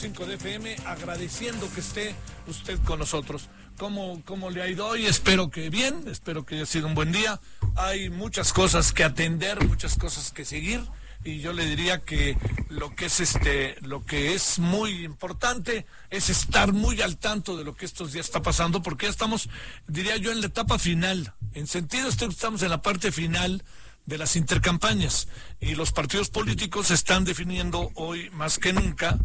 98.5 de FM, agradeciendo que esté usted con nosotros. ¿Cómo, ¿Cómo le ha ido hoy? Espero que bien, espero que haya sido un buen día. Hay muchas cosas que atender, muchas cosas que seguir y yo le diría que lo que es este lo que es muy importante es estar muy al tanto de lo que estos días está pasando porque ya estamos diría yo en la etapa final en sentido esto estamos en la parte final de las intercampañas y los partidos políticos están definiendo hoy más que nunca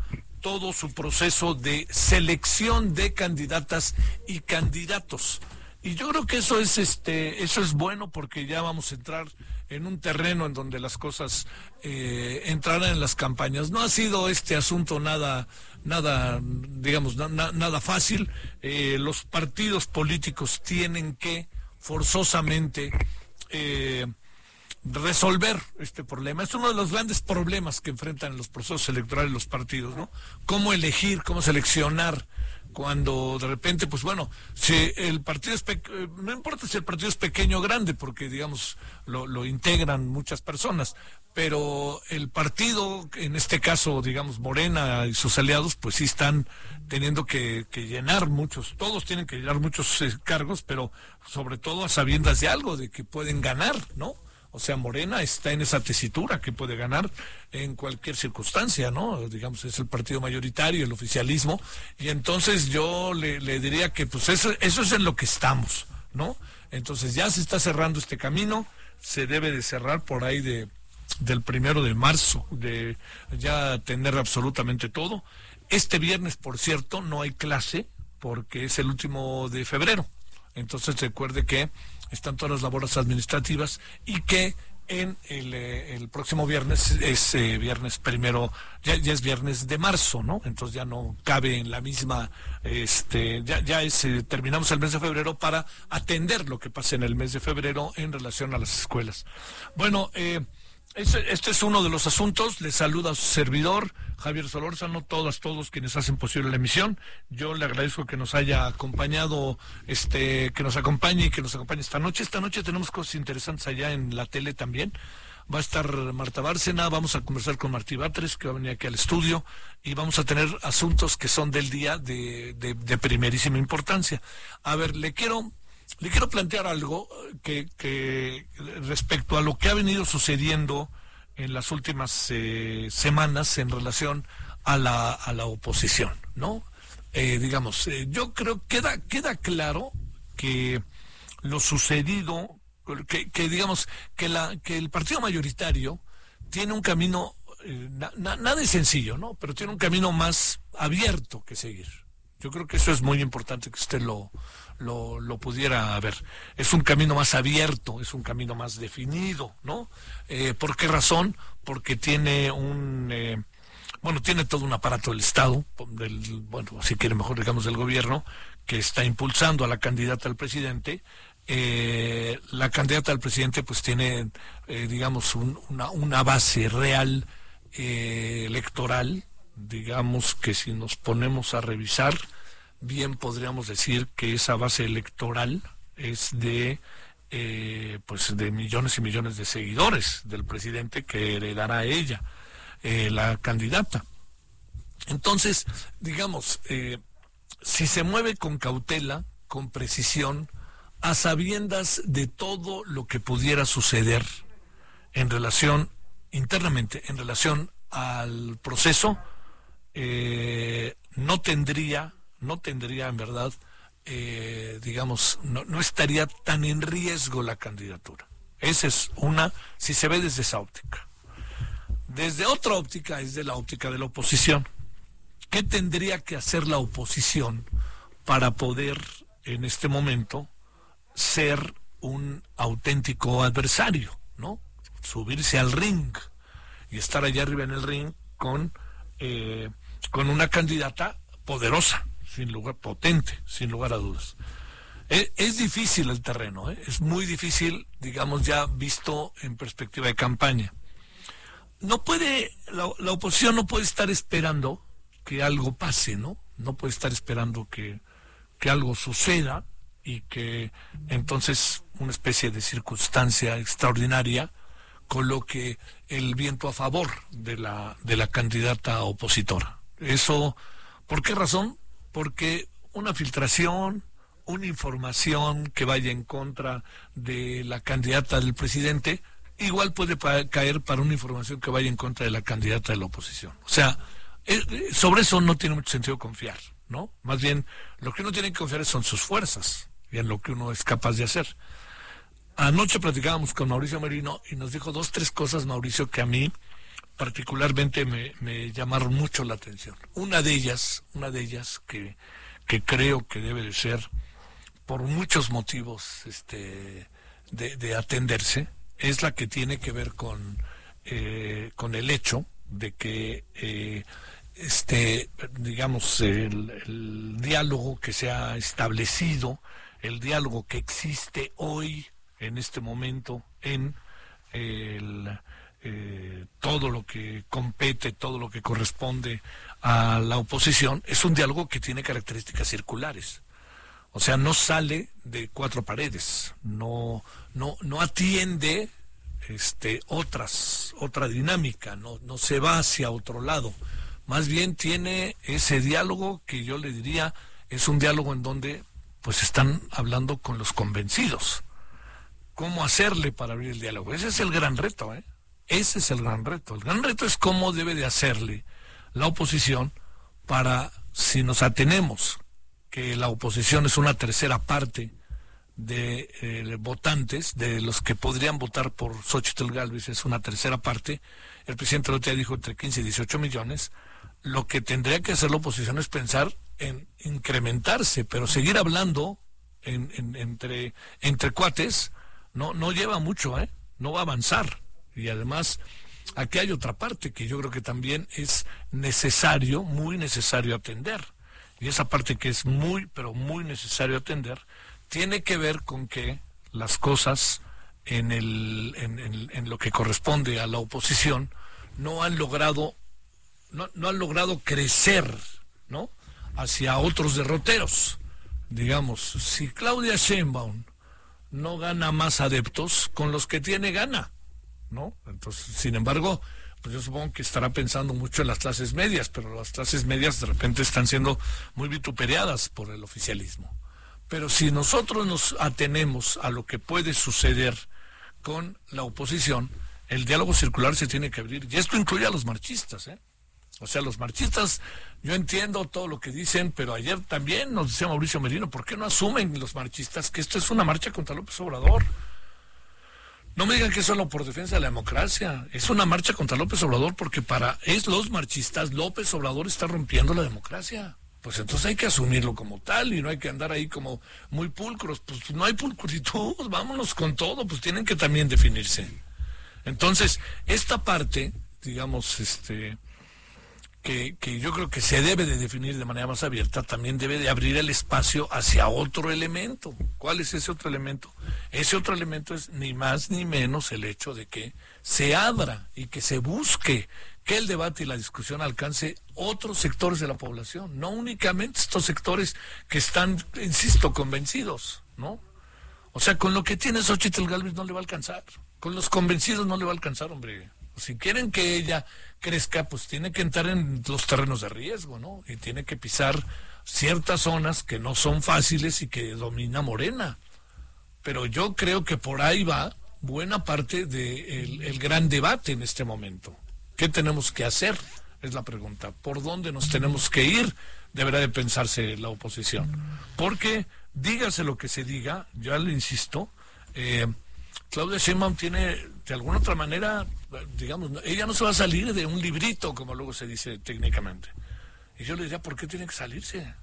todo su proceso de selección de candidatas y candidatos y yo creo que eso es este eso es bueno porque ya vamos a entrar en un terreno en donde las cosas eh, entrarán en las campañas. No ha sido este asunto nada, nada, digamos, na- na- nada fácil. Eh, los partidos políticos tienen que forzosamente eh, resolver este problema. Es uno de los grandes problemas que enfrentan los procesos electorales los partidos, ¿no? Cómo elegir, cómo seleccionar cuando de repente, pues bueno, si el partido es, no importa si el partido es pequeño o grande, porque digamos, lo, lo integran muchas personas, pero el partido, en este caso, digamos, Morena y sus aliados, pues sí están teniendo que, que llenar muchos, todos tienen que llenar muchos eh, cargos, pero sobre todo a sabiendas de algo, de que pueden ganar, ¿no? O sea, Morena está en esa tesitura que puede ganar en cualquier circunstancia, ¿no? Digamos, es el partido mayoritario, el oficialismo, y entonces yo le, diría que pues eso, eso es en lo que estamos, ¿no? Entonces ya se está cerrando este camino, se debe de cerrar por ahí de del primero de marzo, de ya tener absolutamente todo. Este viernes, por cierto, no hay clase porque es el último de febrero. Entonces recuerde que están todas las labores administrativas y que en el, eh, el próximo viernes es eh, viernes primero, ya, ya es viernes de marzo, ¿no? Entonces ya no cabe en la misma, este, ya, ya es, eh, terminamos el mes de febrero para atender lo que pasa en el mes de febrero en relación a las escuelas. Bueno, eh, este, es uno de los asuntos. Les saluda a su servidor, Javier Solórzano, todas, todos quienes hacen posible la emisión. Yo le agradezco que nos haya acompañado, este, que nos acompañe y que nos acompañe esta noche. Esta noche tenemos cosas interesantes allá en la tele también. va a estar Marta Bárcena, vamos a conversar con Martí Batres, que va a venir aquí al estudio, y vamos a tener asuntos que son del día de, de, primerísima importancia. A ver, le quiero, le quiero plantear algo que, que respecto a lo que ha venido sucediendo en las últimas eh, semanas en relación a la, a la oposición, ¿no? Eh, digamos, eh, yo creo que queda, queda claro que lo sucedido, que, que digamos, que, la, que el partido mayoritario tiene un camino, nada es sencillo, ¿no? Pero tiene un camino más abierto que seguir. Yo creo que eso es muy importante que usted lo, lo, lo, pudiera ver. Es un camino más abierto, es un camino más definido, ¿no? Eh, ¿Por qué razón? Porque tiene un, eh, bueno, tiene todo un aparato del Estado, del, bueno, si quiere mejor digamos del gobierno, que está impulsando a la candidata al presidente. Eh, la candidata al presidente pues tiene, digamos, una, una base real electoral, digamos que si nos ponemos a revisar, bien podríamos decir que esa base electoral es de eh, pues de millones y millones de seguidores del presidente que heredará ella eh, la candidata. Entonces digamos eh, si se mueve con cautela con precisión a sabiendas de todo lo que pudiera suceder en relación internamente en relación al proceso no tendría no tendría en verdad, eh, digamos, no, estaría tan en riesgo la candidatura. Esa es una, si se ve desde esa óptica. Desde otra óptica es de la óptica de la oposición. ¿Qué tendría que hacer la oposición para poder en este momento ser un auténtico adversario, ¿no? Subirse al ring y estar allá arriba en el ring con, eh, con una candidata poderosa, sin lugar, potente, sin lugar a dudas. E, es, difícil el terreno, ¿eh? es muy difícil, digamos, ya visto en perspectiva de campaña. No puede, la, la, oposición no puede estar esperando que algo pase, ¿no? No puede estar esperando que, que algo suceda y que entonces una especie de circunstancia extraordinaria coloque el viento a favor de la, de la candidata opositora. Eso, ¿por qué razón? Porque una filtración, una información que vaya en contra de la candidata del presidente, igual puede caer para una información que vaya en contra de la candidata de la oposición. O sea, eh, eh, sobre eso no tiene mucho sentido confiar, ¿no? Más bien, lo que uno tiene que confiar son sus fuerzas y en lo que uno es capaz de hacer. Anoche platicábamos con Mauricio Merino y nos dijo dos, tres cosas, Mauricio, que a mí particularmente me, llamaron mucho la atención. Una de ellas, una de ellas que, que creo que debe de ser por muchos motivos este, de, atenderse, es la que tiene que ver con, eh, con el hecho de que eh, este, digamos, el, diálogo que se ha establecido, el diálogo que existe hoy, en este momento, en el eh, todo lo que compete, todo lo que corresponde a la oposición, es un diálogo que tiene características circulares. O sea, no sale de cuatro paredes, no, no, no atiende este, otras, otra dinámica, no, no se va hacia otro lado. Más bien tiene ese diálogo que yo le diría es un diálogo en donde pues están hablando con los convencidos. ¿Cómo hacerle para abrir el diálogo? Ese es el gran reto, ¿eh? Ese es el gran reto. El gran reto es cómo debe de hacerle la oposición para, si nos atenemos que la oposición es una tercera parte de eh, votantes, de los que podrían votar por Xochitl Galvez, es una tercera parte. El presidente Lotea dijo entre 15 y 18 millones. Lo que tendría que hacer la oposición es pensar en incrementarse, pero seguir hablando entre, entre cuates no, no lleva mucho, ¿eh? no va a avanzar. Y además, aquí hay otra parte que yo creo que también es necesario, muy necesario atender. Y esa parte que es muy, pero muy necesario atender, tiene que ver con que las cosas en, el, en, lo que corresponde a la oposición no han logrado, no, no han logrado crecer, ¿no? Hacia otros derroteros. Digamos, si Claudia Sheinbaum no gana más adeptos, con los que tiene gana ¿no? Entonces, sin embargo, pues yo supongo que estará pensando mucho en las clases medias, pero las clases medias de repente están siendo muy vituperiadas por el oficialismo. Pero si nosotros nos atenemos a lo que puede suceder con la oposición, el diálogo circular se tiene que abrir. Y esto incluye a los marchistas, ¿eh? O sea, los marchistas, yo entiendo todo lo que dicen, pero ayer también nos decía Mauricio Merino, ¿por qué no asumen los marchistas que esto es una marcha contra López Obrador? No me digan que es solo por defensa de la democracia. Es una marcha contra López Obrador porque para es los marchistas López Obrador está rompiendo la democracia. Pues entonces hay que asumirlo como tal y no hay que andar ahí como muy pulcros. Pues no hay pulcritud, vámonos con todo, pues tienen que también definirse. Entonces, esta parte, digamos, este, que, yo creo que se debe de definir de manera más abierta, también debe de abrir el espacio hacia otro elemento. ¿Cuál es ese otro elemento? Ese otro elemento es ni más ni menos el hecho de que se abra y que se busque que el debate y la discusión alcance otros sectores de la población, no únicamente estos sectores que están, insisto, convencidos, ¿no? O sea, con lo que tiene Xochitl Galvez no le va a alcanzar. Con los convencidos no le va a alcanzar, hombre. Si quieren que ella crezca, pues tiene que entrar en los terrenos de riesgo, ¿no? Y tiene que pisar ciertas zonas que no son fáciles y que domina Morena. Pero yo creo que por ahí va buena parte del el gran debate en este momento. ¿Qué tenemos que hacer? Es la pregunta. ¿Por dónde nos tenemos que ir? Deberá de pensarse la oposición. Porque dígase lo que se diga, ya le insisto, eh, Claudia Sheinbaum tiene, de alguna otra manera, digamos, ella no se va a salir de un librito, como luego se dice técnicamente. Y yo le diría, ¿por qué tiene que salirse?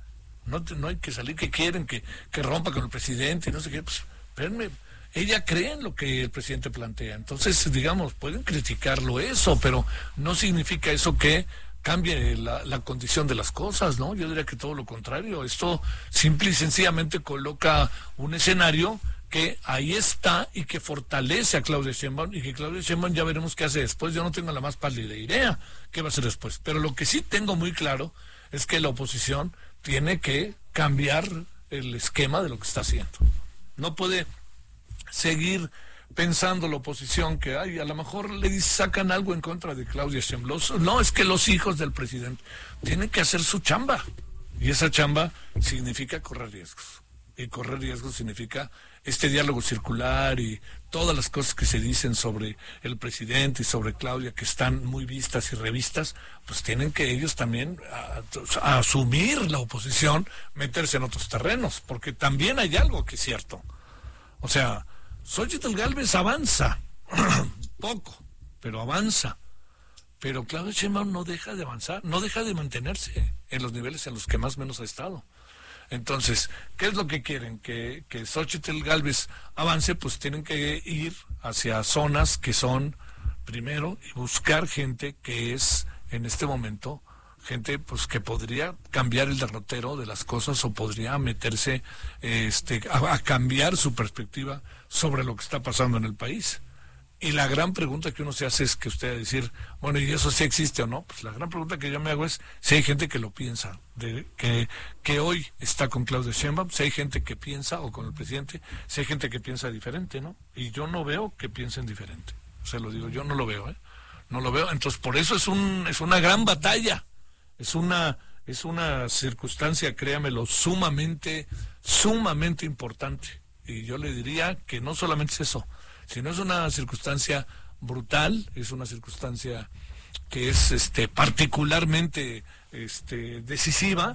No, no hay que salir, que quieren, que, que rompa con el presidente y no sé qué. Pues, espérenme, ella cree en lo que el presidente plantea. Entonces, digamos, pueden criticarlo eso, pero no significa eso que cambie la, la, condición de las cosas, ¿no? Yo diría que todo lo contrario. Esto simple y sencillamente coloca un escenario que ahí está y que fortalece a Claudia Sheinbaum y que Claudia Sheinbaum ya veremos qué hace después. Yo no tengo la más pálida idea qué va a hacer después. Pero lo que sí tengo muy claro es que la oposición tiene que cambiar el esquema de lo que está haciendo. No puede seguir pensando la oposición que ay, a lo mejor le sacan algo en contra de Claudia Sheinbaum. No, es que los hijos del presidente tienen que hacer su chamba. Y esa chamba significa correr riesgos. Y correr riesgos significa este diálogo circular y todas las cosas que se dicen sobre el presidente y sobre Claudia, que están muy vistas y revistas, pues tienen que ellos también asumir la oposición, meterse en otros terrenos, porque también hay algo que es cierto. O sea, Xochitl Galvez avanza, poco, pero avanza. Pero Claudia Sheinbaum no deja de avanzar, no deja de mantenerse en los niveles en los que más o menos ha estado. Entonces, ¿qué es lo que quieren? Que, que Xochitl Galvez avance, pues tienen que ir hacia zonas que son, primero, y buscar gente que es, en este momento, gente pues que podría cambiar el derrotero de las cosas o podría meterse este, a cambiar su perspectiva sobre lo que está pasando en el país. Y la gran pregunta que uno se hace es que usted va a decir, bueno, ¿y eso sí existe o no? Pues la gran pregunta que yo me hago es si hay gente que lo piensa, de, que, que hoy está con Claudia Sheinbaum, si hay gente que piensa, o con el presidente, si hay gente que piensa diferente, ¿no? Y yo no veo que piensen diferente. Se lo digo, yo no lo veo, ¿eh? No lo veo. Entonces, por eso es, un, es una gran batalla. Es una, es una circunstancia, créamelo, sumamente, sumamente importante. Y yo le diría que no solamente es eso, si no es una circunstancia brutal, es una circunstancia que es este particularmente este decisiva,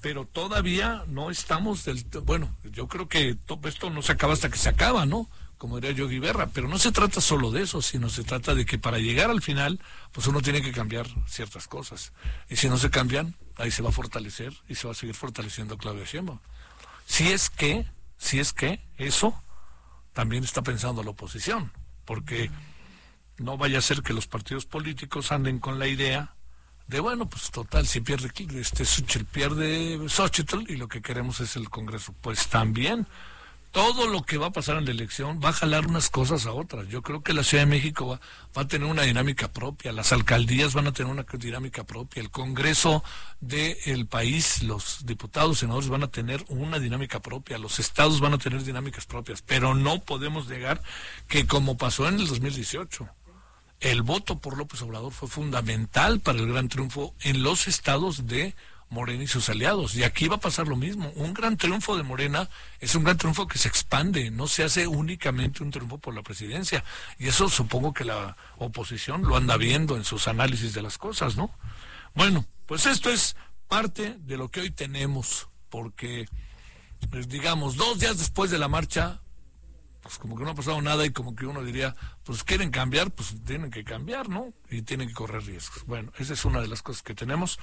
pero todavía no estamos del bueno, yo creo que todo esto no se acaba hasta que se acaba, ¿no? Como diría Yogi Berra, pero no se trata solo de eso, sino se trata de que para llegar al final, pues uno tiene que cambiar ciertas cosas. Y si no se cambian, ahí se va a fortalecer y se va a seguir fortaleciendo Claudia Sheinbaum. Si es que, si es que eso también está pensando la oposición, porque no vaya a ser que los partidos políticos anden con la idea de, bueno, pues total, si pierde este Xochitl, pierde Xochitl y lo que queremos es el Congreso. Pues también todo lo que va a pasar en la elección va a jalar unas cosas a otras. Yo creo que la Ciudad de México va, va, a tener una dinámica propia, las alcaldías van a tener una dinámica propia, el Congreso del país, los diputados, senadores van a tener una dinámica propia, los estados van a tener dinámicas propias, pero no podemos negar que como pasó en el 2018, el voto por López Obrador fue fundamental para el gran triunfo en los estados de Morena y sus aliados. Y aquí va a pasar lo mismo. Un gran triunfo de Morena es un gran triunfo que se expande, no se hace únicamente un triunfo por la presidencia. Y eso supongo que la oposición lo anda viendo en sus análisis de las cosas, ¿no? Bueno, pues esto es parte de lo que hoy tenemos, porque, pues, digamos, dos días después de la marcha, pues como que no ha pasado nada y como que uno diría, pues quieren cambiar, pues tienen que cambiar, ¿no? Y tienen que correr riesgos. Bueno, esa es una de las cosas que tenemos.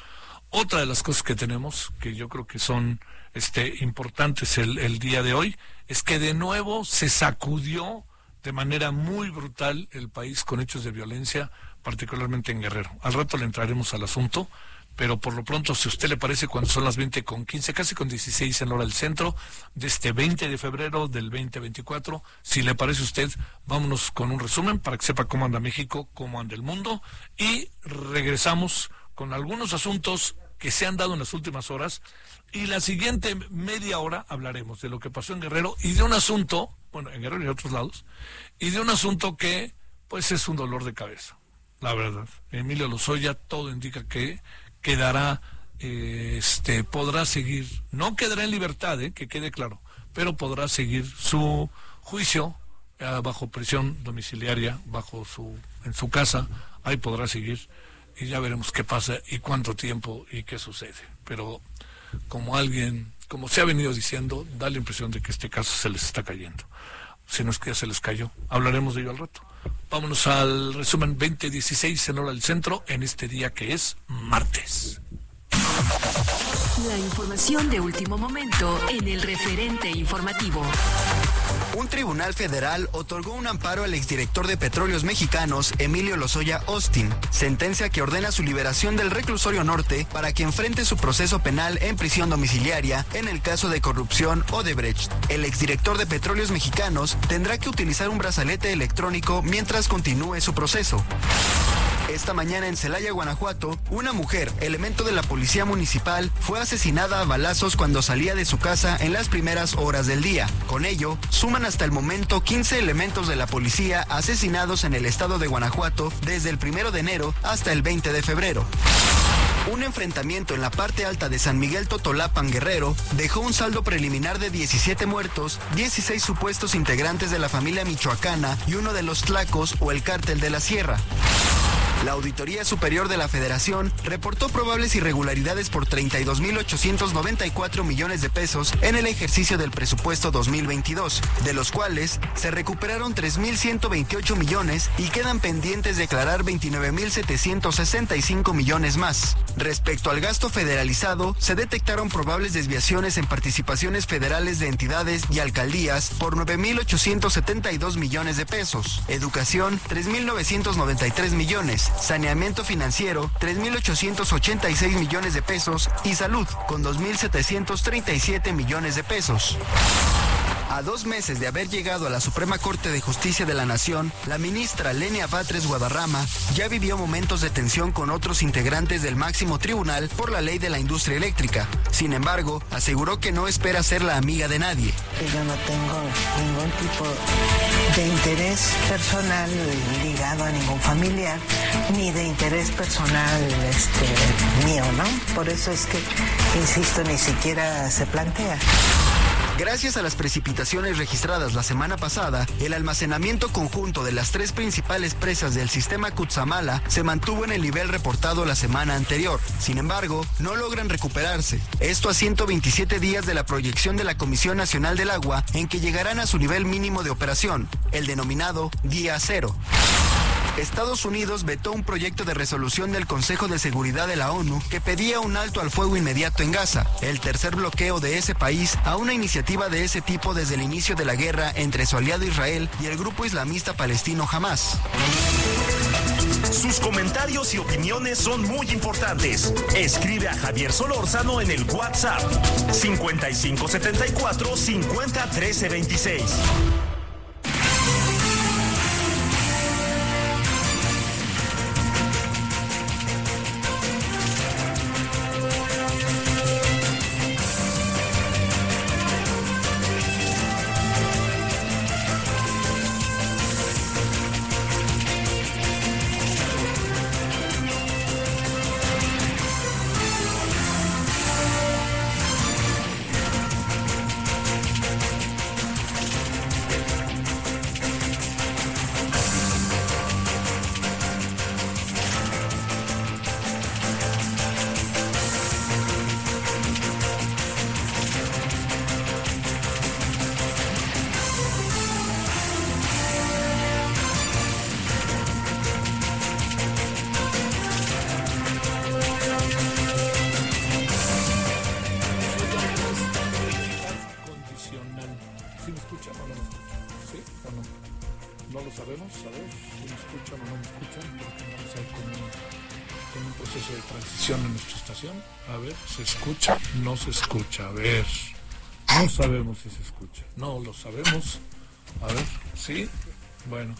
Otra de las cosas que tenemos, que yo creo que son este, importantes el, día de hoy, es que de nuevo se sacudió de manera muy brutal el país con hechos de violencia, particularmente en Guerrero. Al rato le entraremos al asunto, pero por lo pronto, si a usted le parece, cuando son las 20 con 15, casi con 16 en hora del centro, de este 20 de febrero del 2024, si le parece a usted, vámonos con un resumen para que sepa cómo anda México, cómo anda el mundo, y regresamos con algunos asuntos que se han dado en las últimas horas, y la siguiente media hora hablaremos de lo que pasó en Guerrero y de un asunto, bueno, en Guerrero y en otros lados, y de un asunto que, pues, es un dolor de cabeza, la verdad. Emilio Lozoya, todo indica que quedará, este, podrá seguir, no quedará en libertad, eh, que quede claro, pero podrá seguir su juicio eh, bajo prisión domiciliaria, bajo su, en su casa, ahí podrá seguir y ya veremos qué pasa y cuánto tiempo y qué sucede. Pero como alguien, como se ha venido diciendo, da la impresión de que este caso se les está cayendo. Si no es que ya se les cayó, hablaremos de ello al rato. Vámonos al resumen 2016 en hora del centro en este día que es martes. La información de último momento en el referente informativo. Un tribunal federal otorgó un amparo al exdirector de Petróleos Mexicanos, Emilio Lozoya Austin, sentencia que ordena su liberación del reclusorio norte para que enfrente su proceso penal en prisión domiciliaria en el caso de corrupción Odebrecht. El exdirector de Petróleos Mexicanos tendrá que utilizar un brazalete electrónico mientras continúe su proceso. Esta mañana en Celaya, Guanajuato, una mujer, elemento de la policía municipal, fue asesinada a balazos cuando salía de su casa en las primeras horas del día. Con ello, suman hasta el momento 15 elementos de la policía asesinados en el estado de Guanajuato desde el primero de enero hasta el 20 de febrero. Un enfrentamiento en la parte alta de San Miguel Totolapan Guerrero dejó un saldo preliminar de 17 muertos, 16 supuestos integrantes de la familia michoacana y uno de los tlacos o el cártel de la sierra. La Auditoría Superior de la Federación reportó probables irregularidades por 32.894 millones de pesos en el ejercicio del presupuesto 2022, de los cuales se recuperaron 3.128 millones y quedan pendientes declarar 29.765 millones más. Respecto al gasto federalizado, se detectaron probables desviaciones en participaciones federales de entidades y alcaldías por 9.872 millones de pesos, educación 3.993 millones, saneamiento financiero 3.886 millones de pesos y salud con 2.737 millones de pesos. A dos meses de haber llegado a la Suprema Corte de Justicia de la Nación, la ministra Lenia Batres Guadarrama ya vivió momentos de tensión con otros integrantes del máximo tribunal por la ley de la industria eléctrica. Sin embargo, aseguró que no espera ser la amiga de nadie. Yo no tengo ningún tipo de interés personal ligado a ningún familiar, ni de interés personal este, mío, ¿no? Por eso es que, insisto, ni siquiera se plantea. Gracias a las precipitaciones registradas la semana pasada, el almacenamiento conjunto de las tres principales presas del sistema Cutzamala se mantuvo en el nivel reportado la semana anterior. Sin embargo, no logran recuperarse. Esto a 127 días de la proyección de la Comisión Nacional del Agua en que llegarán a su nivel mínimo de operación, el denominado día cero. Estados Unidos vetó un proyecto de resolución del Consejo de Seguridad de la ONU que pedía un alto al fuego inmediato en Gaza, el tercer bloqueo de ese país a una iniciativa de ese tipo desde el inicio de la guerra entre su aliado Israel y el grupo islamista palestino Hamas. Sus comentarios y opiniones son muy importantes. Escribe a Javier Solórzano en el WhatsApp 5574 50 13 26. Escucha? No se escucha. A ver. No sabemos si se escucha. No lo sabemos. A ver, ¿sí? Bueno.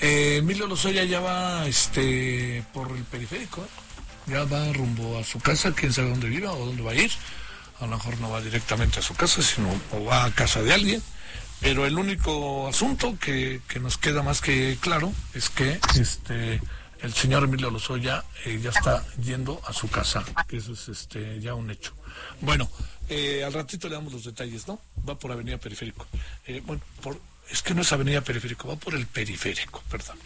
Eh, Emilio Lozoya ya va este, por el periférico. ¿eh? Ya va rumbo a su casa. Quién sabe dónde viva o dónde va a ir. A lo mejor no va directamente a su casa, sino o va a casa de alguien. Pero el único asunto que, que nos queda más que claro es que este el señor Emilio Lozoya eh, ya está yendo a su casa, que eso es este ya un hecho. Bueno, eh, al ratito le damos los detalles, ¿no? Va por Avenida Periférico. Eh, bueno, por, es que no es Avenida Periférico, va por el periférico, perdón.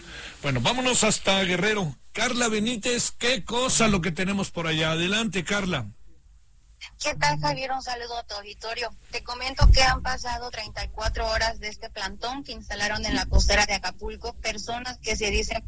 Bueno, vámonos hasta Guerrero. Carla Benítez, qué cosa lo que tenemos por allá. Adelante, Carla. ¿Qué tal, Javier? Un saludo a tu auditorio. Te comento que han pasado 34 horas de este plantón que instalaron en la costera de Acapulco personas que se dicen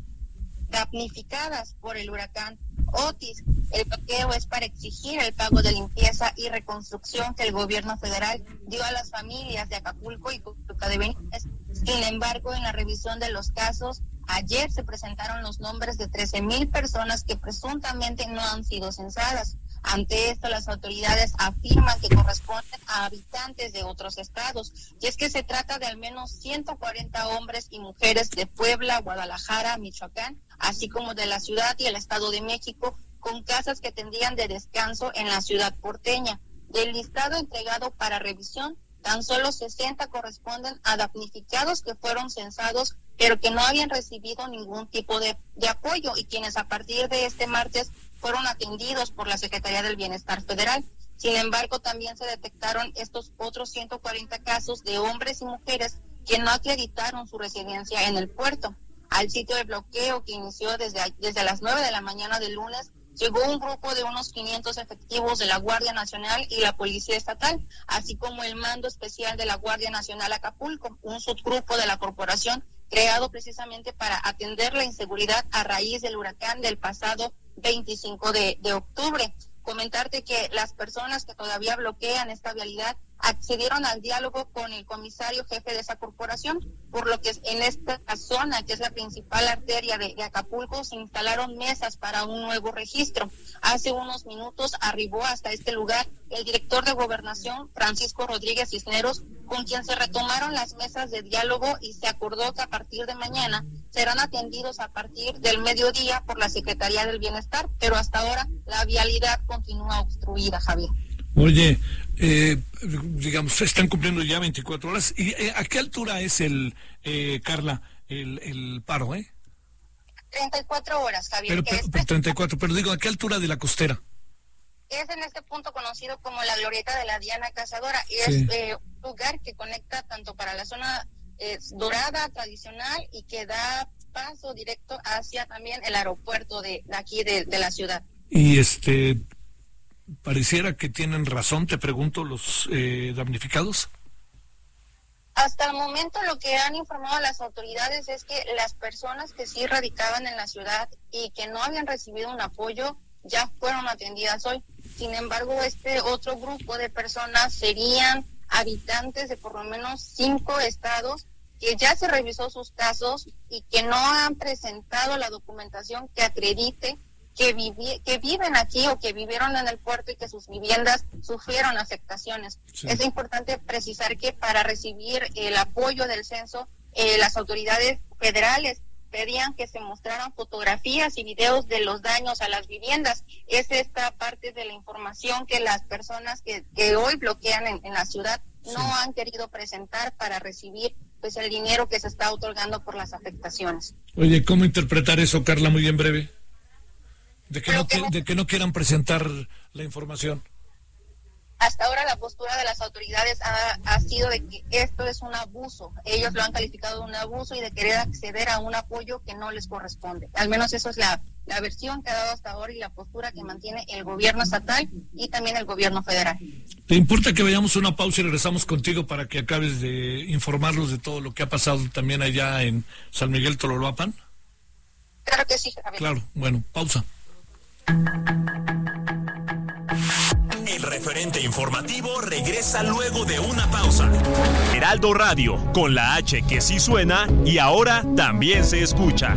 damnificadas por el huracán Otis. El bloqueo es para exigir el pago de limpieza y reconstrucción que el gobierno federal dio a las familias de Acapulco y Cutuca de Benítez. Sin embargo, en la revisión de los casos, ayer se presentaron los nombres de 13 mil personas que presuntamente no han sido censadas. Ante esto, las autoridades afirman que corresponden a habitantes de otros estados. Y es que se trata de al menos 140 hombres y mujeres de Puebla, Guadalajara, Michoacán, así como de la ciudad y el Estado de México, con casas que tendrían de descanso en la ciudad porteña. Del listado entregado para revisión, tan solo 60 corresponden a damnificados que fueron censados, pero que no habían recibido ningún tipo de, de apoyo y quienes a partir de este martes fueron atendidos por la Secretaría del Bienestar Federal. Sin embargo, también se detectaron estos otros 140 casos de hombres y mujeres que no acreditaron su residencia en el puerto. Al sitio de bloqueo que inició desde, desde las 9 de la mañana del lunes, llegó un grupo de unos 500 efectivos de la Guardia Nacional y la Policía Estatal, así como el Mando Especial de la Guardia Nacional Acapulco, un subgrupo de la corporación creado precisamente para atender la inseguridad a raíz del huracán del pasado 25 de, de octubre. Comentarte que las personas que todavía bloquean esta vialidad accedieron al diálogo con el comisario jefe de esa corporación, por lo que en esta zona, que es la principal arteria de, de, Acapulco, se instalaron mesas para un nuevo registro. Hace unos minutos arribó hasta este lugar el director de gobernación, Francisco Rodríguez Cisneros, con quien se retomaron las mesas de diálogo y se acordó que a partir de mañana serán atendidos a partir del mediodía por la Secretaría del Bienestar, pero hasta ahora la vialidad continúa obstruida, Javier. Oye, eh, digamos, están cumpliendo ya 24 horas. ¿Y eh, a qué altura es el, eh, Carla, el, el, paro, eh? 34 horas, Javier. Pero, pero, es pero 34, pero digo, ¿a qué altura de la costera? Es en este punto conocido como la glorieta de la Diana Cazadora. Sí. es eh, un lugar que conecta tanto para la zona dorada, tradicional, y que da paso directo hacia también el aeropuerto de, de aquí de, de la ciudad. Y este, pareciera que tienen razón, te pregunto, los eh, damnificados. Hasta el momento lo que han informado las autoridades es que las personas que sí radicaban en la ciudad y que no habían recibido un apoyo ya fueron atendidas hoy. Sin embargo, este otro grupo de personas serían habitantes de por lo menos cinco estados que ya se revisó sus casos y que no han presentado la documentación que acredite que, vivi que viven aquí o que vivieron en el puerto y que sus viviendas sufrieron afectaciones. Sí. Es importante precisar que para recibir el apoyo del censo, eh, las autoridades federales pedían que se mostraran fotografías y videos de los daños a las viviendas. Es esta parte de la información que las personas que, que hoy bloquean en, en la ciudad no han querido presentar para recibir pues el dinero que se está otorgando por las afectaciones. Oye, ¿cómo interpretar eso, Carla, muy en breve? De que, no, qui- de que no quieran presentar la información. Hasta ahora la postura de las autoridades ha, ha sido de que esto es un abuso. Ellos lo han calificado de un abuso y de querer acceder a un apoyo que no les corresponde. Al menos eso es la, la versión que ha dado hasta ahora y la postura que mantiene el gobierno estatal y también el gobierno federal. ¿Te importa que vayamos a una pausa y regresamos contigo para que acabes de informarnos de todo lo que ha pasado también allá en San Miguel Tololoapan? Claro que sí, Javier. Claro, bueno, pausa. El referente informativo regresa luego de una pausa. Heraldo Radio, con la H que sí suena y ahora también se escucha.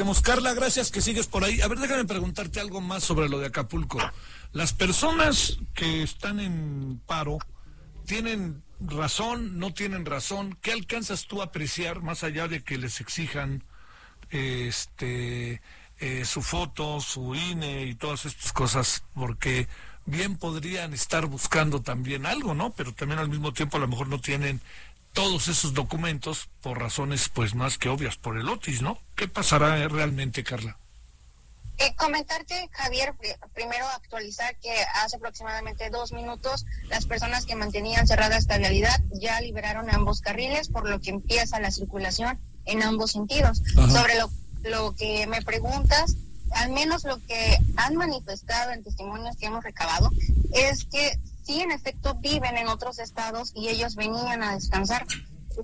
Agradecemos. Carla, gracias que sigues por ahí. A ver, déjame preguntarte algo más sobre lo de Acapulco. Las personas que están en paro, ¿tienen razón? ¿No tienen razón? ¿Qué alcanzas tú a apreciar más allá de que les exijan este eh, su foto, su INE y todas estas cosas? Porque bien podrían estar buscando también algo, ¿no? Pero también al mismo tiempo a lo mejor no tienen todos esos documentos por razones pues más que obvias por el Otis, ¿no? ¿Qué pasará realmente, Carla? Eh, comentarte, Javier, pri- primero actualizar que hace aproximadamente dos minutos las personas que mantenían cerrada esta vialidad ya liberaron ambos carriles, por lo que empieza la circulación en ambos sentidos. Ajá. Sobre lo, lo que me preguntas, al menos lo que han manifestado en testimonios que hemos recabado, es que sí, en efecto, viven en otros estados y ellos venían a descansar.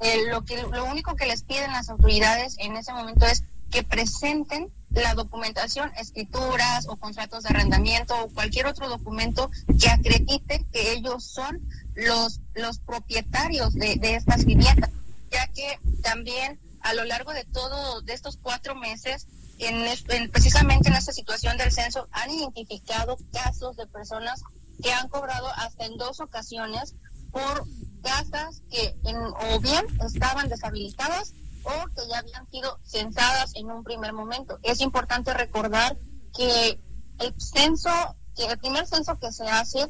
Eh, lo, que, lo único que les piden las autoridades en ese momento es que presenten la documentación, escrituras o contratos de arrendamiento o cualquier otro documento que acredite que ellos son los, los propietarios de, estas viviendas, ya que también a lo largo de todo, de estos cuatro meses, en, es- en- precisamente en esta situación del censo, han identificado casos de personas que han cobrado hasta en dos ocasiones por casas que en- o bien estaban deshabilitadas o que ya habían sido censadas en un primer momento. Es importante recordar que el censo, que el primer censo que se hace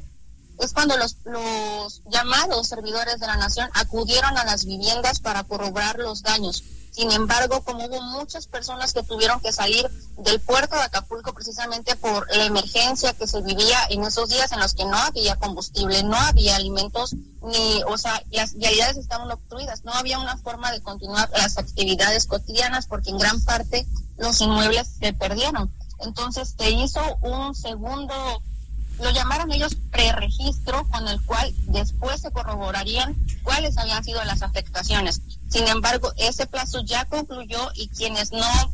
es cuando los, los llamados servidores de la nación acudieron a las viviendas para corroborar los daños. Sin embargo, como hubo muchas personas que tuvieron que salir del puerto de Acapulco precisamente por la emergencia que se vivía en esos días en los que no había combustible, no había alimentos, ni, o sea, las vialidades estaban obstruidas, no había una forma de continuar las actividades cotidianas porque en gran parte los inmuebles se perdieron. Entonces se hizo un segundo lo llamaron ellos preregistro, con el cual después se corroborarían cuáles habían sido las afectaciones. Sin embargo, ese plazo ya concluyó y quienes no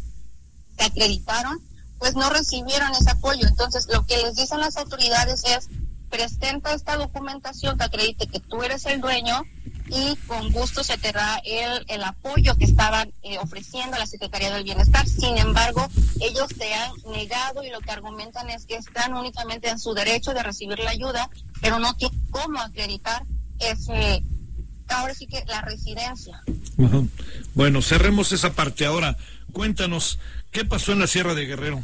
se acreditaron, pues no recibieron ese apoyo. Entonces, lo que les dicen las autoridades es, presenta esta documentación que acredite que tú eres el dueño y con gusto se te da el, el apoyo que estaban eh, ofreciendo la Secretaría del Bienestar. Sin embargo, ellos se han negado y lo que argumentan es que están únicamente en su derecho de recibir la ayuda, pero no tienen cómo acreditar ese, ahora sí que la residencia. Bueno, cerremos esa parte ahora. Cuéntanos, ¿qué pasó en la Sierra de Guerrero?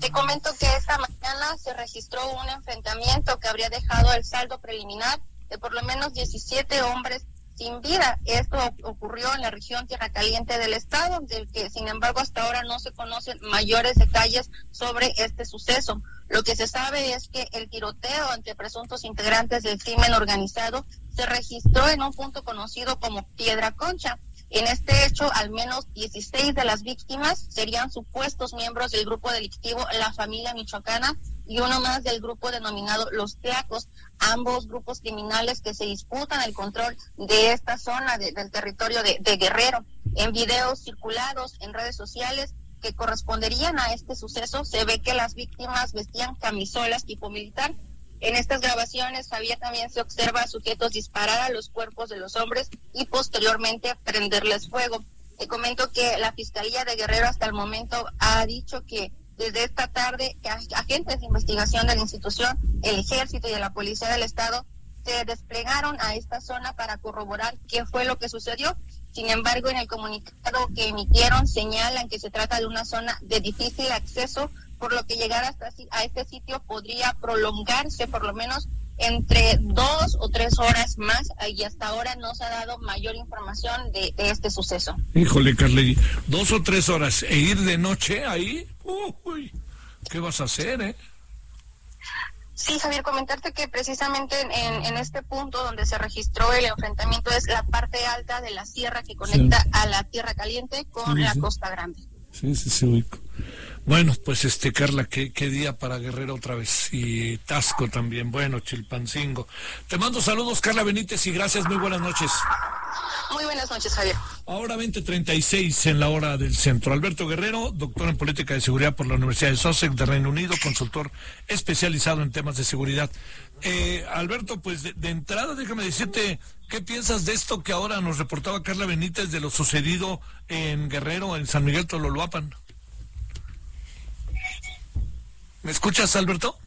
Te comento que esta mañana se registró un enfrentamiento que habría dejado el saldo preliminar de por lo menos 17 hombres sin vida. Esto ocurrió en la región Tierra Caliente del estado, del que sin embargo hasta ahora no se conocen mayores detalles sobre este suceso. Lo que se sabe es que el tiroteo entre presuntos integrantes del crimen organizado se registró en un punto conocido como Piedra Concha. En este hecho, al menos 16 de las víctimas serían supuestos miembros del grupo delictivo La Familia Michoacana y uno más del grupo denominado Los Teacos, ambos grupos criminales que se disputan el control de esta zona del territorio de, de Guerrero. En videos circulados en redes sociales que corresponderían a este suceso, se ve que las víctimas vestían camisolas tipo militar. En estas grabaciones, Javier también se observa a sujetos disparar a los cuerpos de los hombres y posteriormente prenderles fuego. Te comento que la Fiscalía de Guerrero hasta el momento ha dicho que desde esta tarde, agentes de investigación de la institución, el ejército y de la policía del estado se desplegaron a esta zona para corroborar qué fue lo que sucedió. Sin embargo, en el comunicado que emitieron señalan que se trata de una zona de difícil acceso, por lo que llegar hasta a este sitio podría prolongarse por lo menos entre dos o tres horas más y hasta ahora no se ha dado mayor información de, este suceso. Híjole, Carly, dos o tres horas e ir de noche ahí, uy, ¿qué vas a hacer, eh? Sí, Javier, comentarte que precisamente en, este punto donde se registró el enfrentamiento es la parte alta de la sierra que conecta a la Tierra Caliente con la Costa Grande. Sí, sí, sí, bueno, pues este, Carla, qué, qué día para Guerrero otra vez. Y Tasco también. Bueno, Chilpancingo. Te mando saludos, Carla Benítez, y gracias. Muy buenas noches. Muy buenas noches, Javier. Ahora 20:36 en la hora del centro. Alberto Guerrero, doctor en política de seguridad por la Universidad de Sussex de Reino Unido, consultor especializado en temas de seguridad. Eh, Alberto, pues de, de, entrada déjame decirte, ¿qué piensas de esto que ahora nos reportaba Carla Benítez de lo sucedido en Guerrero, en San Miguel Tololoapan? ¿Me escuchas, Alberto?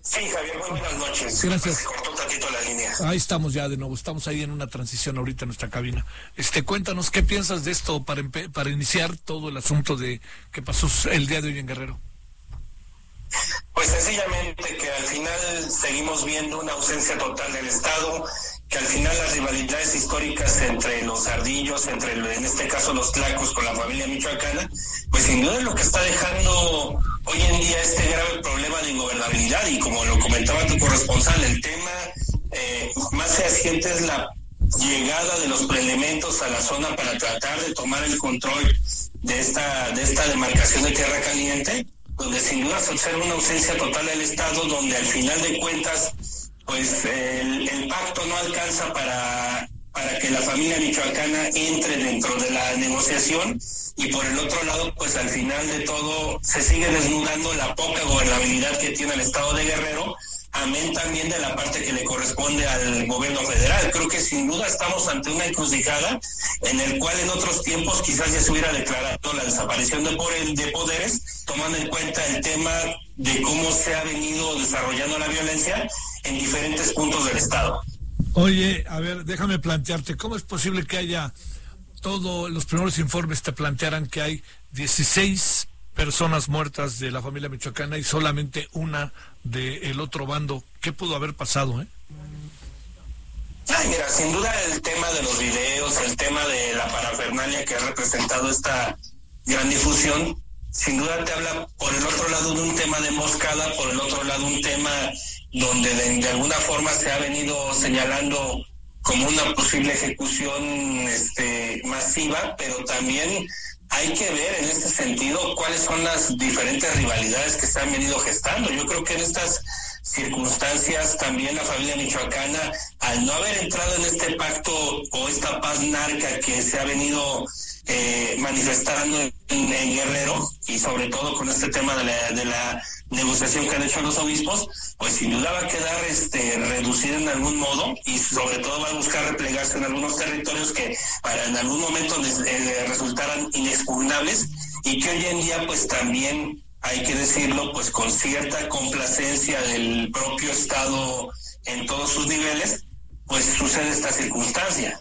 Sí, Javier, muy buenas noches. Gracias. Se cortó un tantito la línea. Ahí estamos ya de nuevo, estamos ahí en una transición ahorita en nuestra cabina. Este, cuéntanos, ¿qué piensas de esto para, para iniciar todo el asunto de que pasó el día de hoy en Guerrero? Pues sencillamente que al final seguimos viendo una ausencia total del Estado, que al final las rivalidades históricas entre los ardillos, entre en este caso los tlacos con la familia michoacana, pues sin duda es lo que está dejando hoy en día este grave problema de ingobernabilidad y como lo comentaba tu corresponsal, el tema eh, más fehaciente es la llegada de los elementos a la zona para tratar de tomar el control de esta, de esta demarcación de tierra caliente, donde sin duda se observa una ausencia total del Estado, donde al final de cuentas pues el, pacto no alcanza para, para que la familia michoacana entre dentro de la negociación y por el otro lado, pues al final de todo se sigue desnudando la poca gobernabilidad que tiene el Estado de Guerrero, amén también de la parte que le corresponde al gobierno federal. Creo que sin duda estamos ante una encrucijada en el cual en otros tiempos quizás ya se hubiera declarado la desaparición de, de poderes, tomando en cuenta el tema de cómo se ha venido desarrollando la violencia en diferentes puntos del Estado. Oye, a ver, déjame plantearte, ¿cómo es posible que haya todos los primeros informes te plantearan que hay 16 personas muertas de la familia michoacana y solamente una del otro bando? ¿Qué pudo haber pasado, eh? Ay, mira, sin duda el tema de los videos, el tema de la parafernalia que ha representado esta gran difusión, sin duda te habla por el otro lado de un tema de moscada, por el otro lado un tema donde de, alguna forma se ha venido señalando como una posible ejecución este, masiva, pero también hay que ver en este sentido cuáles son las diferentes rivalidades que se han venido gestando. Yo creo que en estas circunstancias también la familia michoacana, al no haber entrado en este pacto o esta paz narca que se ha venido eh, manifestando en, Guerrero y sobre todo con este tema de la, de la negociación que han hecho los obispos, pues sin duda va a quedar este, reducida en algún modo y sobre todo va a buscar replegarse en algunos territorios que para en algún momento les, eh, resultaran inexpugnables y que hoy en día pues también hay que decirlo pues con cierta complacencia del propio Estado en todos sus niveles, pues sucede esta circunstancia.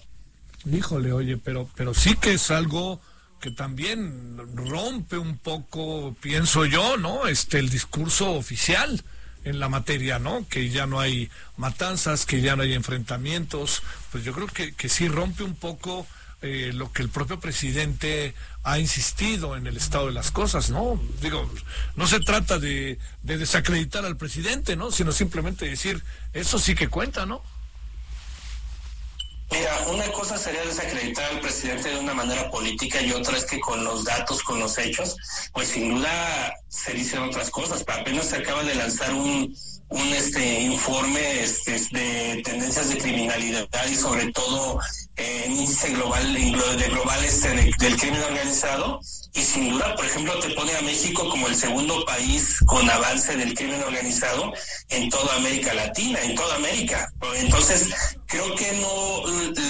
Híjole, oye, pero, pero sí que es algo que también rompe un poco, pienso yo, ¿no? Este, el discurso oficial. en la materia, ¿no? Que ya no hay matanzas, que ya no hay enfrentamientos, pues yo creo que, que sí rompe un poco eh, lo que el propio presidente ha insistido en el estado de las cosas, ¿no? Digo, no se trata de, de desacreditar al presidente, ¿no? Sino simplemente decir, eso sí que cuenta, ¿no? Mira, una cosa sería desacreditar al presidente de una manera política y otra es que con los datos, con los hechos, pues sin duda se dicen otras cosas. Apenas se acaba de lanzar un, un este informe este, de tendencias de criminalidad y sobre todo en índice global de globales del crimen organizado y sin duda, por ejemplo, te pone a México como el segundo país con avance del crimen organizado en toda América Latina, en toda América. Entonces, creo que no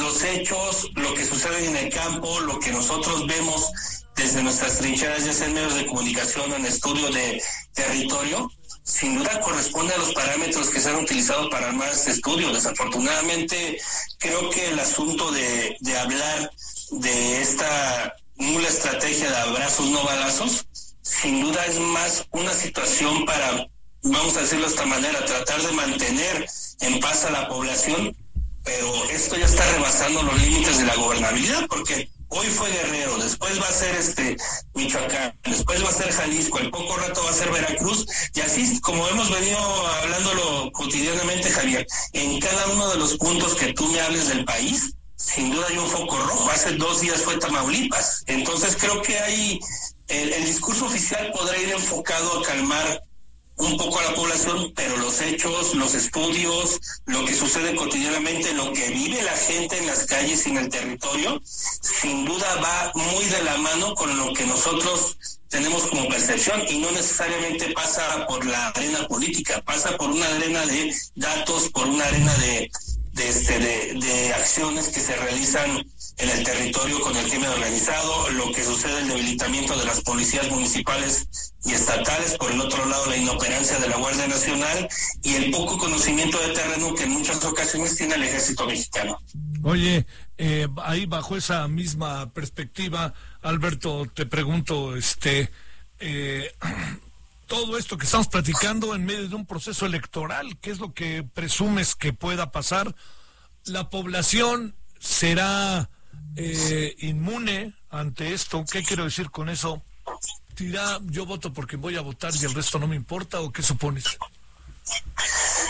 los hechos, lo que sucede en el campo, lo que nosotros vemos desde nuestras trincheras, ya sea en medios de comunicación en estudio de territorio, sin duda corresponde a los parámetros que se han utilizado para armar este estudio. Desafortunadamente, creo que el asunto de, de hablar de esta nula estrategia de abrazos no balazos, sin duda es más una situación para, vamos a decirlo de esta manera, tratar de mantener en paz a la población, pero esto ya está rebasando los límites de la gobernabilidad, porque Hoy fue Guerrero, después va a ser este Michoacán, después va a ser Jalisco, el poco rato va a ser Veracruz, y así como hemos venido hablándolo cotidianamente, Javier, en cada uno de los puntos que tú me hables del país, sin duda hay un foco rojo. Hace dos días fue Tamaulipas. Entonces creo que hay, el, el discurso oficial podrá ir enfocado a calmar un poco a la población, pero los hechos, los estudios, lo que sucede cotidianamente, lo que vive la gente en las calles y en el territorio, sin duda va muy de la mano con lo que nosotros tenemos como percepción y no necesariamente pasa por la arena política, pasa por una arena de datos, por una arena de, este, de, de acciones que se realizan en el territorio con el crimen organizado, lo que sucede el debilitamiento de las policías municipales y estatales, por el otro lado la inoperancia de la Guardia Nacional y el poco conocimiento de terreno que en muchas ocasiones tiene el ejército mexicano. Oye, eh, ahí bajo esa misma perspectiva, Alberto, te pregunto, este, eh, todo esto que estamos platicando en medio de un proceso electoral, ¿qué es lo que presumes que pueda pasar? ¿La población será eh, inmune ante esto. ¿Qué quiero decir con eso? ¿Dirá yo voto porque voy a votar y el resto no me importa o qué supones?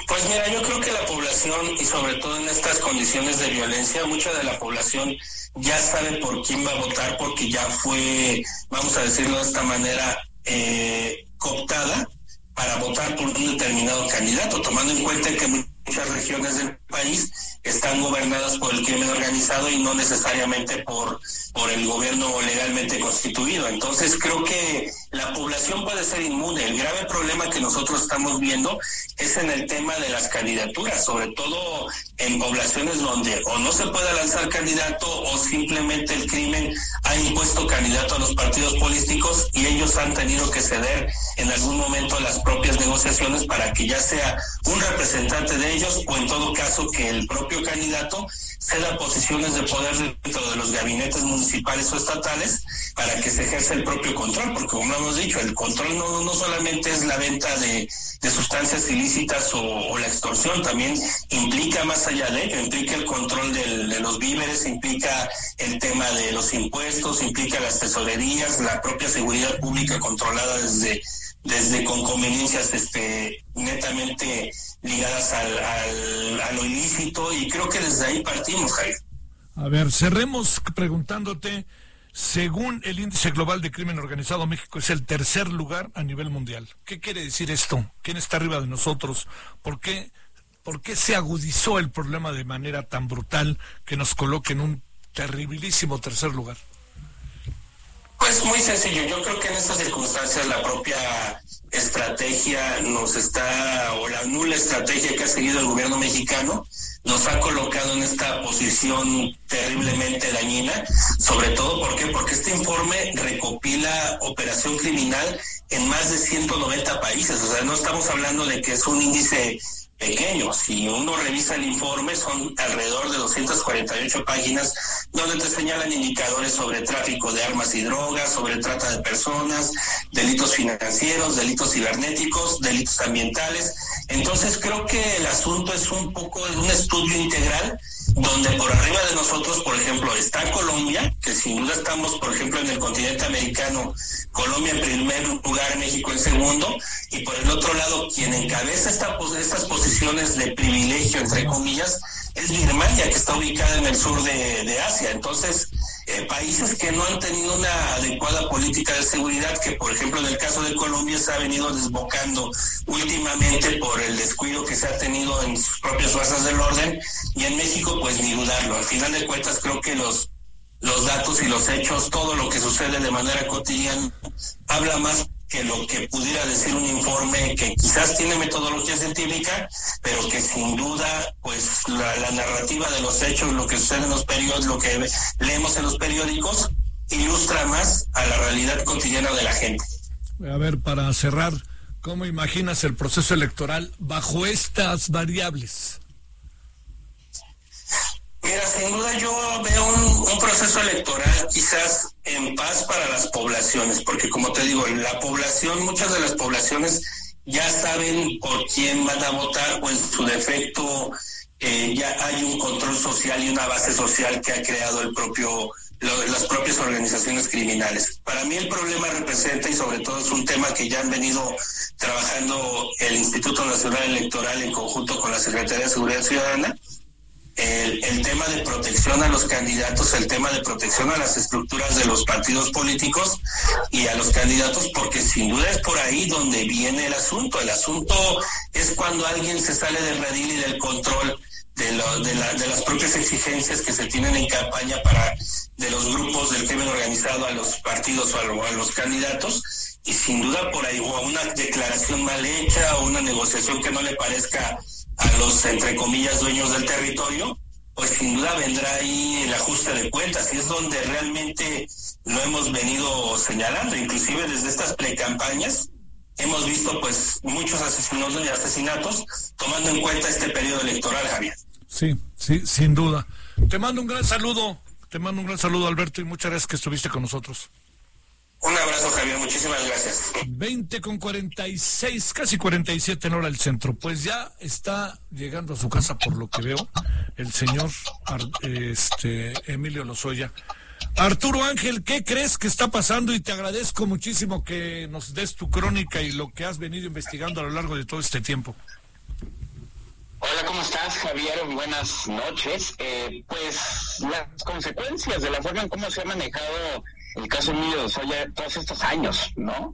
Pues mira, yo creo que la población y sobre todo en estas condiciones de violencia, mucha de la población ya sabe por quién va a votar porque ya fue, vamos a decirlo de esta manera, eh, cooptada para votar por un determinado candidato, tomando en cuenta que muchas regiones del país están gobernadas por el crimen organizado y no necesariamente por, por el gobierno legalmente constituido. Entonces creo que la población puede ser inmune. El grave problema que nosotros estamos viendo es en el tema de las candidaturas, sobre todo en poblaciones donde o no se puede lanzar candidato o simplemente el crimen ha impuesto candidato a los partidos políticos y ellos han tenido que ceder en algún momento las propias negociaciones para que ya sea un representante de ellos o en todo caso que el propio candidato ceda posiciones de poder dentro de los gabinetes municipales o estatales para que se ejerza el propio control, porque como hemos dicho, el control no, no solamente es la venta de, de sustancias ilícitas o, la extorsión, también implica más allá de ello, implica el control de los víveres, implica el tema de los impuestos, implica las tesorerías, la propia seguridad pública controlada desde desde con conveniencias este, netamente ligadas al, al, a lo ilícito y creo que desde ahí partimos, Jair. A ver, cerremos preguntándote, según el índice global de crimen organizado, México es el tercer lugar a nivel mundial. ¿Qué quiere decir esto? ¿Quién está arriba de nosotros? ¿Por qué, por qué se agudizó el problema de manera tan brutal que nos coloque en un terribilísimo tercer lugar? Pues muy sencillo, yo creo que en estas circunstancias la propia estrategia nos está, o la nula estrategia que ha seguido el gobierno mexicano, nos ha colocado en esta posición terriblemente dañina, sobre todo ¿por qué? porque este informe recopila operación criminal en más de 190 países, o sea, no estamos hablando de que es un índice pequeño. Si uno revisa el informe, son alrededor de 248 páginas donde te señalan indicadores sobre tráfico de armas y drogas, sobre trata de personas, delitos financieros, delitos cibernéticos, delitos ambientales. Entonces creo que el asunto es un poco un estudio integral donde por arriba de nosotros, por ejemplo, está Colombia, que sin duda estamos, por ejemplo, en el continente americano, Colombia en primer lugar, México en segundo, y por el otro lado, quien encabeza esta, estas posiciones de privilegio, entre comillas, es Birmania, que está ubicada en el sur de, Asia. Entonces, eh, países que no han tenido una adecuada política de seguridad, que por ejemplo en el caso de Colombia se ha venido desbocando últimamente por el descuido que se ha tenido en sus propias fuerzas del orden, y en México pues ni dudarlo. Al final de cuentas creo que los los datos y los hechos, todo lo que sucede de manera cotidiana, habla más que lo que pudiera decir un informe que quizás tiene metodología científica, pero que sin duda, pues la, narrativa de los hechos, lo que sucede en los periódicos, lo que leemos en los periódicos, ilustra más a la realidad cotidiana de la gente. A ver, para cerrar, ¿cómo imaginas el proceso electoral bajo estas variables? Mira, sin duda yo veo un, proceso electoral quizás en paz para las poblaciones, porque como te digo, la población, muchas de las poblaciones ya saben por quién van a votar o en su defecto eh, ya hay un control social y una base social que ha creado el propio las propias organizaciones criminales. Para mí el problema representa y sobre todo es un tema que ya han venido trabajando el Instituto Nacional Electoral en conjunto con la Secretaría de Seguridad Ciudadana, el, tema de protección a los candidatos, el tema de protección a las estructuras de los partidos políticos y a los candidatos, porque sin duda es por ahí donde viene el asunto. El asunto es cuando alguien se sale del redil y del control de, de, las propias exigencias que se tienen en campaña para de los grupos del crimen organizado a los partidos o a, a los candidatos y sin duda por ahí o una declaración mal hecha o una negociación que no le parezca a los, entre comillas, dueños del territorio, pues sin duda vendrá ahí el ajuste de cuentas y es donde realmente lo hemos venido señalando, inclusive desde estas precampañas hemos visto pues muchos asesinatos y asesinatos tomando en cuenta este periodo electoral, Javier. Sí, sí, sin duda. Te mando un gran saludo, te mando un gran saludo Alberto y muchas gracias que estuviste con nosotros. Un abrazo, Javier. Muchísimas gracias. 20 con 46, casi 47 en hora del centro. Pues ya está llegando a su casa, por lo que veo, el señor este, Emilio Lozoya. Arturo Ángel, ¿qué crees que está pasando? Y te agradezco muchísimo que nos des tu crónica y lo que has venido investigando a lo largo de todo este tiempo. Hola, ¿cómo estás, Javier? Buenas noches. Eh, pues las consecuencias de la forma en cómo se ha manejado el caso mío Soya todos estos años, ¿no?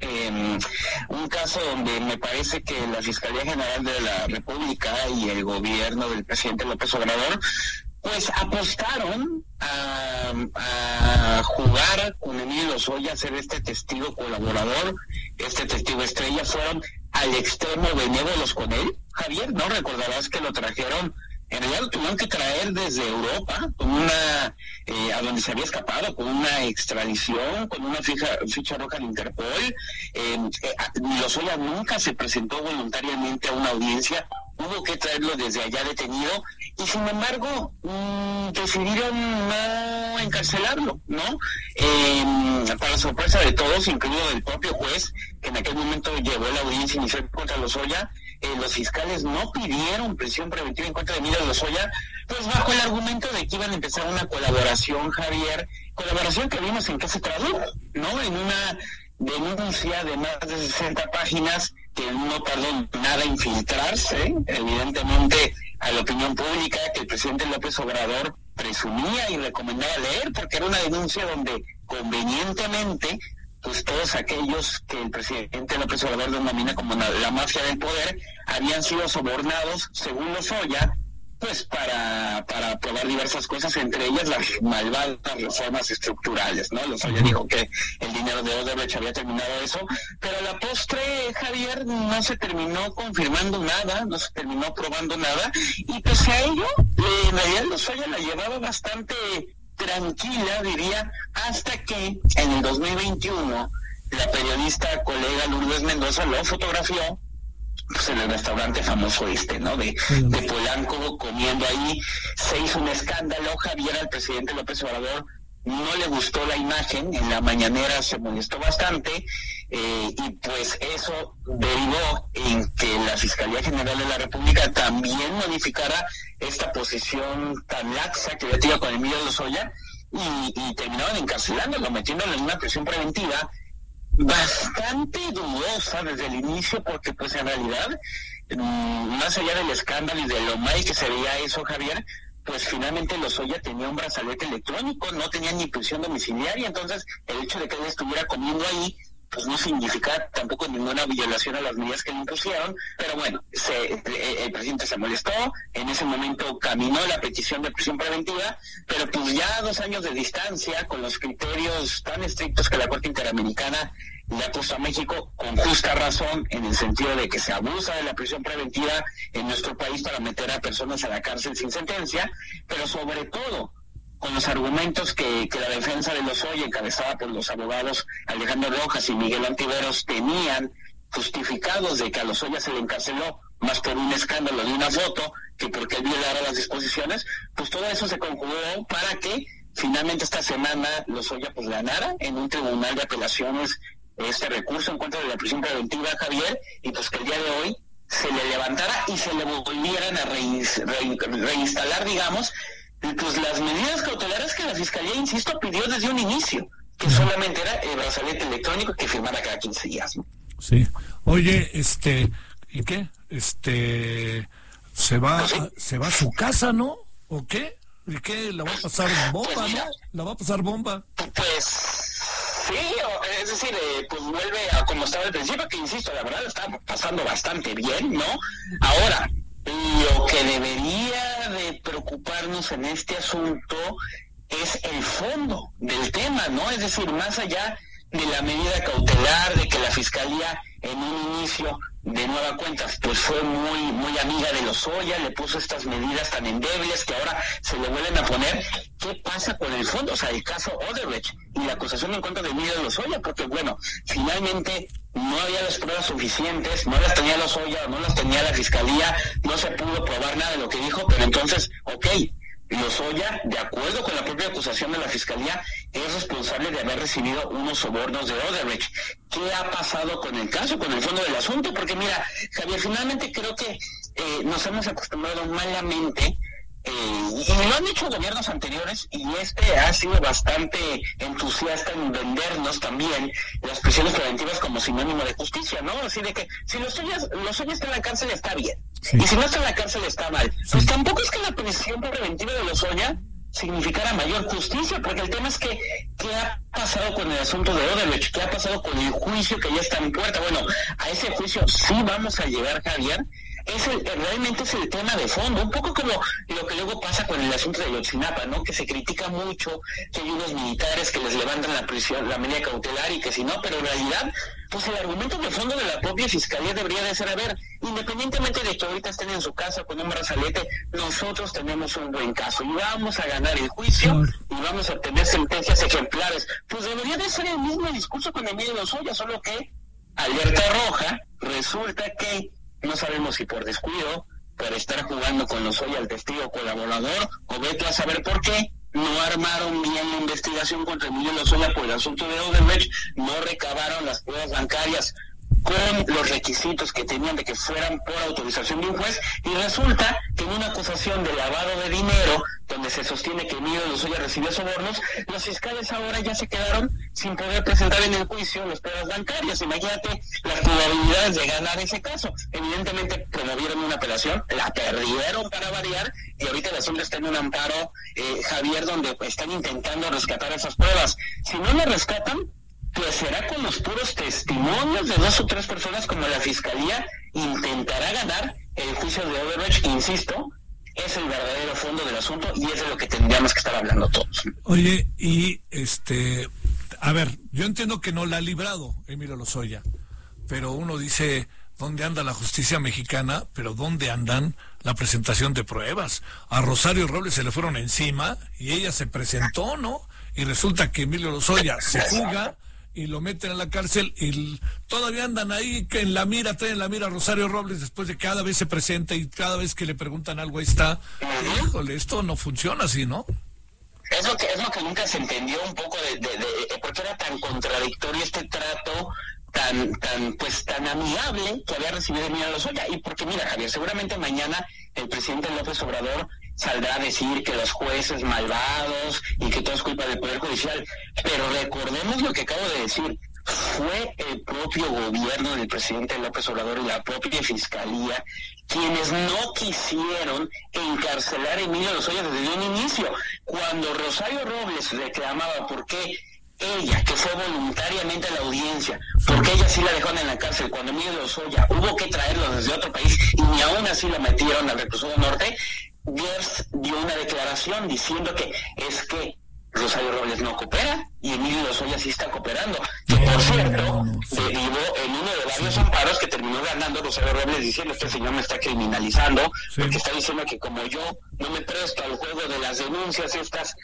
un caso donde me parece que la Fiscalía General de la República y el gobierno del presidente López Obrador pues apostaron a, jugar con Emilio a ser este testigo colaborador, este testigo estrella, fueron al extremo benévolos con él. Javier, ¿no? Recordarás que lo trajeron en realidad lo tuvieron que traer desde Europa con una eh, a donde se había escapado con una extradición con una ficha, ficha roja de Interpol. Eh, eh, Lozoya nunca se presentó voluntariamente a una audiencia hubo que traerlo desde allá detenido y sin embargo mm, decidieron no encarcelarlo no eh, para sorpresa de todos incluido del propio juez que en aquel momento llevó la audiencia inicial contra Lozoya eh, los fiscales no pidieron prisión preventiva en contra de Miguel Lozoya, pues bajo el argumento de que iban a empezar una colaboración, Javier, colaboración que vimos en qué se tradujo, ¿no? En una denuncia de más de 60 páginas que no tardó nada en filtrarse, evidentemente, a la opinión pública que el presidente López Obrador presumía y recomendaba leer, porque era una denuncia donde convenientemente pues todos aquellos que el presidente López Obrador denomina como la, mafia del poder habían sido sobornados, según Lozoya, pues para, para aprobar diversas cosas, entre ellas las malvadas reformas estructurales, ¿no? Lozoya dijo que el dinero de Odebrecht había terminado eso, pero a la postre, Javier, no se terminó confirmando nada, no se terminó aprobando nada, y pese a ello, en realidad Lozoya la llevaba bastante tranquila, diría, hasta que en el 2021 la periodista colega Lourdes Mendoza lo fotografió pues, en el restaurante famoso este, ¿no? De, de Polanco comiendo ahí. Se hizo un escándalo, Javier, al presidente López Obrador no le gustó la imagen, en la mañanera se molestó bastante eh, y pues eso derivó en que la Fiscalía General de la República también modificara esta posición tan laxa que había tenido con Emilio Lozoya y, y terminaron encarcelándolo, metiéndolo en una prisión preventiva bastante dudosa desde el inicio porque pues en realidad mm, más allá del escándalo y de lo mal que se veía eso Javier pues finalmente Lozoya tenía un brazalete electrónico, no tenía ni prisión domiciliaria, entonces el hecho de que él estuviera comiendo ahí pues no significa tampoco ninguna violación a las medidas que le impusieron, pero bueno, se, el, presidente se molestó, en ese momento caminó la petición de prisión preventiva, pero pues ya dos años de distancia, con los criterios tan estrictos que la Corte Interamericana le ha puesto a México con justa razón en el sentido de que se abusa de la prisión preventiva en nuestro país para meter a personas a la cárcel sin sentencia, pero sobre todo con los argumentos que, que la defensa de los hoy, encabezada por los abogados Alejandro Rojas y Miguel Antiveros, tenían justificados de que a los Lozoya se le encarceló más por un escándalo de una foto que porque él violara las disposiciones, pues todo eso se conjugó para que finalmente esta semana Lozoya pues ganara en un tribunal de apelaciones este recurso en contra de la prisión preventiva, Javier, y pues que el día de hoy se le levantara y se le volvieran a reinstalar, digamos, pues las medidas cautelares que la Fiscalía, insisto, pidió desde un inicio, que solamente era el brazalete electrónico que firmara cada 15 días. Sí. Oye, este, ¿y qué? Este, se va, pues se va a su casa, ¿no? ¿O qué? ¿Y qué? ¿La va a pasar bomba, pues no? ¿La va a pasar bomba? Pues Sí, es decir, eh, pues vuelve a como estaba al principio, que insisto, la verdad está pasando bastante bien, ¿no? Ahora, lo que debería de preocuparnos en este asunto es el fondo del tema, ¿no? Es decir, más allá la medida cautelar, de que la Fiscalía en un inicio de nueva cuenta, pues fue muy, muy amiga de los Oya, le puso estas medidas tan endebles que ahora se le vuelven a poner. ¿Qué pasa con el fondo? O sea, el caso Odebrecht y la acusación en contra de Emilio de los Oya, porque bueno, finalmente no había las pruebas suficientes, no las tenía los Oya, no las tenía la fiscalía, no se pudo probar nada de lo que dijo, pero entonces, ok, Lozoya, de acuerdo con la propia acusación de la Fiscalía, es responsable de haber recibido unos sobornos de Odebrecht. ¿Qué ha pasado con el caso, con el fondo del asunto? Porque mira, Javier, finalmente creo que eh, nos hemos acostumbrado malamente eh, y lo han hecho gobiernos anteriores y este ha sido bastante entusiasta en vendernos también las prisiones preventivas como sinónimo de justicia, ¿no? Así de que si los suyos, los suyos están en la cárcel está bien y si no está en la cárcel está mal. Pues tampoco es que la prisión preventiva de los Oya significara mayor justicia, porque el tema es que ¿qué ha pasado con el asunto de Odebrecht? ¿Qué ha pasado con el juicio que ya está en puerta? Bueno, a ese juicio sí vamos a llegar, Javier, es el, realmente es el tema de fondo, un poco como lo que luego pasa con el asunto de Yotzinapa, ¿no? Que se critica mucho que hay unos militares que les levantan la prisión, la medida cautelar y que si no, pero en realidad, pues el argumento de fondo de la propia fiscalía debería de ser, a ver, independientemente de que ahorita estén en su casa con un brazalete, nosotros tenemos un buen caso y vamos a ganar el juicio y vamos a obtener sentencias ejemplares. Pues debería de ser el mismo discurso con Emilio Lozoya, solo que alerta roja, resulta que no sabemos si por descuido, por estar jugando con los hoy al testigo colaborador, o vete a saber por qué, no armaron bien la investigación contra Emilio Lozoya por el asunto de Odebrecht, no recabaron las pruebas bancarias con los requisitos que tenían de que fueran por autorización de un juez y resulta que en una acusación de lavado de dinero donde se sostiene que Emilio Lozoya recibió sobornos, los fiscales ahora ya se quedaron sin poder presentar en el juicio las pruebas bancarias. Imagínate las probabilidades de ganar ese caso. Evidentemente promovieron una apelación, la perdieron para variar y ahorita el asunto está en un amparo, eh, Javier, donde están intentando rescatar esas pruebas. Si no lo rescatan, pues será con los puros testimonios de dos o tres personas como la fiscalía intentará ganar el juicio de Overwatch, insisto, es el verdadero fondo del asunto y es de lo que tendríamos que estar hablando todos. Oye, y este, a ver, yo entiendo que no la ha librado Emilio Lozoya, pero uno dice, ¿dónde anda la justicia mexicana? Pero ¿dónde andan la presentación de pruebas? A Rosario Robles se le fueron encima y ella se presentó, ¿no? Y resulta que Emilio Lozoya se fuga y lo meten a la cárcel y todavía andan ahí que en la mira, traen en la mira a Rosario Robles después de cada vez se presenta y cada vez que le preguntan algo ahí está. Híjole, esto no funciona así, ¿no? Es lo que, es lo que nunca se entendió un poco de, de, de por qué era tan contradictorio este trato tan, tan, pues tan amigable que había recibido Emilio Lozoya. Y porque mira, Javier, seguramente mañana el presidente López Obrador saldrá a decir que los jueces malvados y que todo es culpa del Poder Judicial. Pero recordemos lo que acabo de decir. Fue el propio gobierno del presidente López Obrador y la propia fiscalía quienes no quisieron encarcelar a Emilio Lozoya desde un inicio. Cuando Rosario Robles reclamaba por qué ella, que fue voluntariamente a la audiencia, porque ella sí la dejaron en la cárcel cuando Emilio Lozoya hubo que traerlo desde otro país y ni aún así la metieron al reclusorio norte, Gertz dio una declaración diciendo que es que Rosario Robles no coopera y Emilio Lozoya sí está cooperando. Que por cierto, derivó en uno de varios amparos que terminó ganando Rosario Robles diciendo este señor me está criminalizando, porque está diciendo que como yo no me presto al juego de las denuncias estas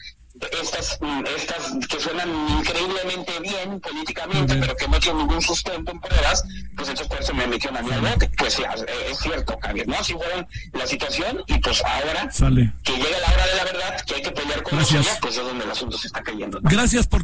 estas, estas que suenan increíblemente bien políticamente, pero que no tienen ningún sustento en pruebas, pues entonces por eso me metieron a mí al bote. Pues sí, es cierto, Javier, ¿no? Así fueron la situación y pues ahora que llega la hora de la verdad, que hay que pelear con ella, pues es donde el asunto se está cayendo. Gracias por